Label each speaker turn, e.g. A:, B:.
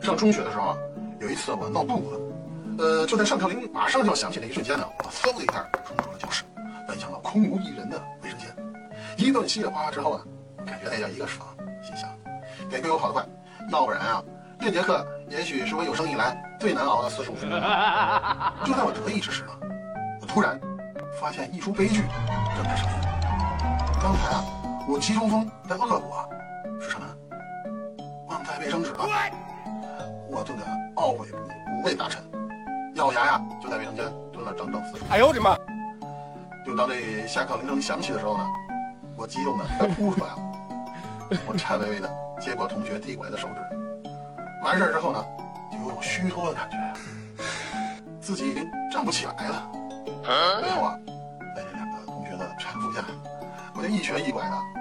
A: 上中学的时候啊，有一次我闹肚子，呃，就在上课铃马上就要响起的一瞬间呢，我嗖的一下冲出了教室，奔向了空无一人的卫生间。一顿稀里哗啦之后呢，感觉那叫一个爽，心想，得亏我跑得快，要不然啊，这节课也许是我有生以来最难熬的四十五分钟。就在我得意之时呢，我突然发现一出悲剧正在上演。刚才啊，我急中风的恶果是什么？忘带卫生纸了。我顿得懊悔不已，五味杂陈，咬牙呀就在卫生间蹲了整整四十。
B: 哎呦我的妈！
A: 就当这下课铃声响起的时候呢，我激动的快哭出来了。我颤巍巍的接过同学递过来的手纸，完事儿之后呢，就有种虚脱的感觉，自己已经站不起来了。最后啊，在这两个同学的搀扶下，我就一瘸一拐的。